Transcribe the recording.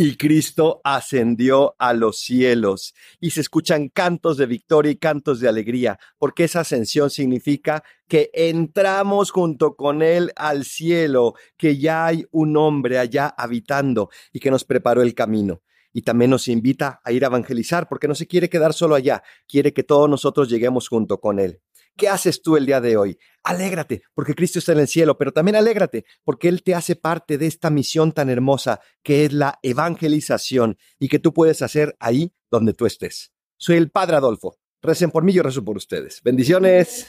y Cristo ascendió a los cielos y se escuchan cantos de victoria y cantos de alegría, porque esa ascensión significa que entramos junto con Él al cielo, que ya hay un hombre allá habitando y que nos preparó el camino. Y también nos invita a ir a evangelizar, porque no se quiere quedar solo allá, quiere que todos nosotros lleguemos junto con Él. ¿Qué haces tú el día de hoy? Alégrate, porque Cristo está en el cielo, pero también alégrate, porque Él te hace parte de esta misión tan hermosa que es la evangelización y que tú puedes hacer ahí donde tú estés. Soy el Padre Adolfo. Recen por mí, yo rezo por ustedes. Bendiciones.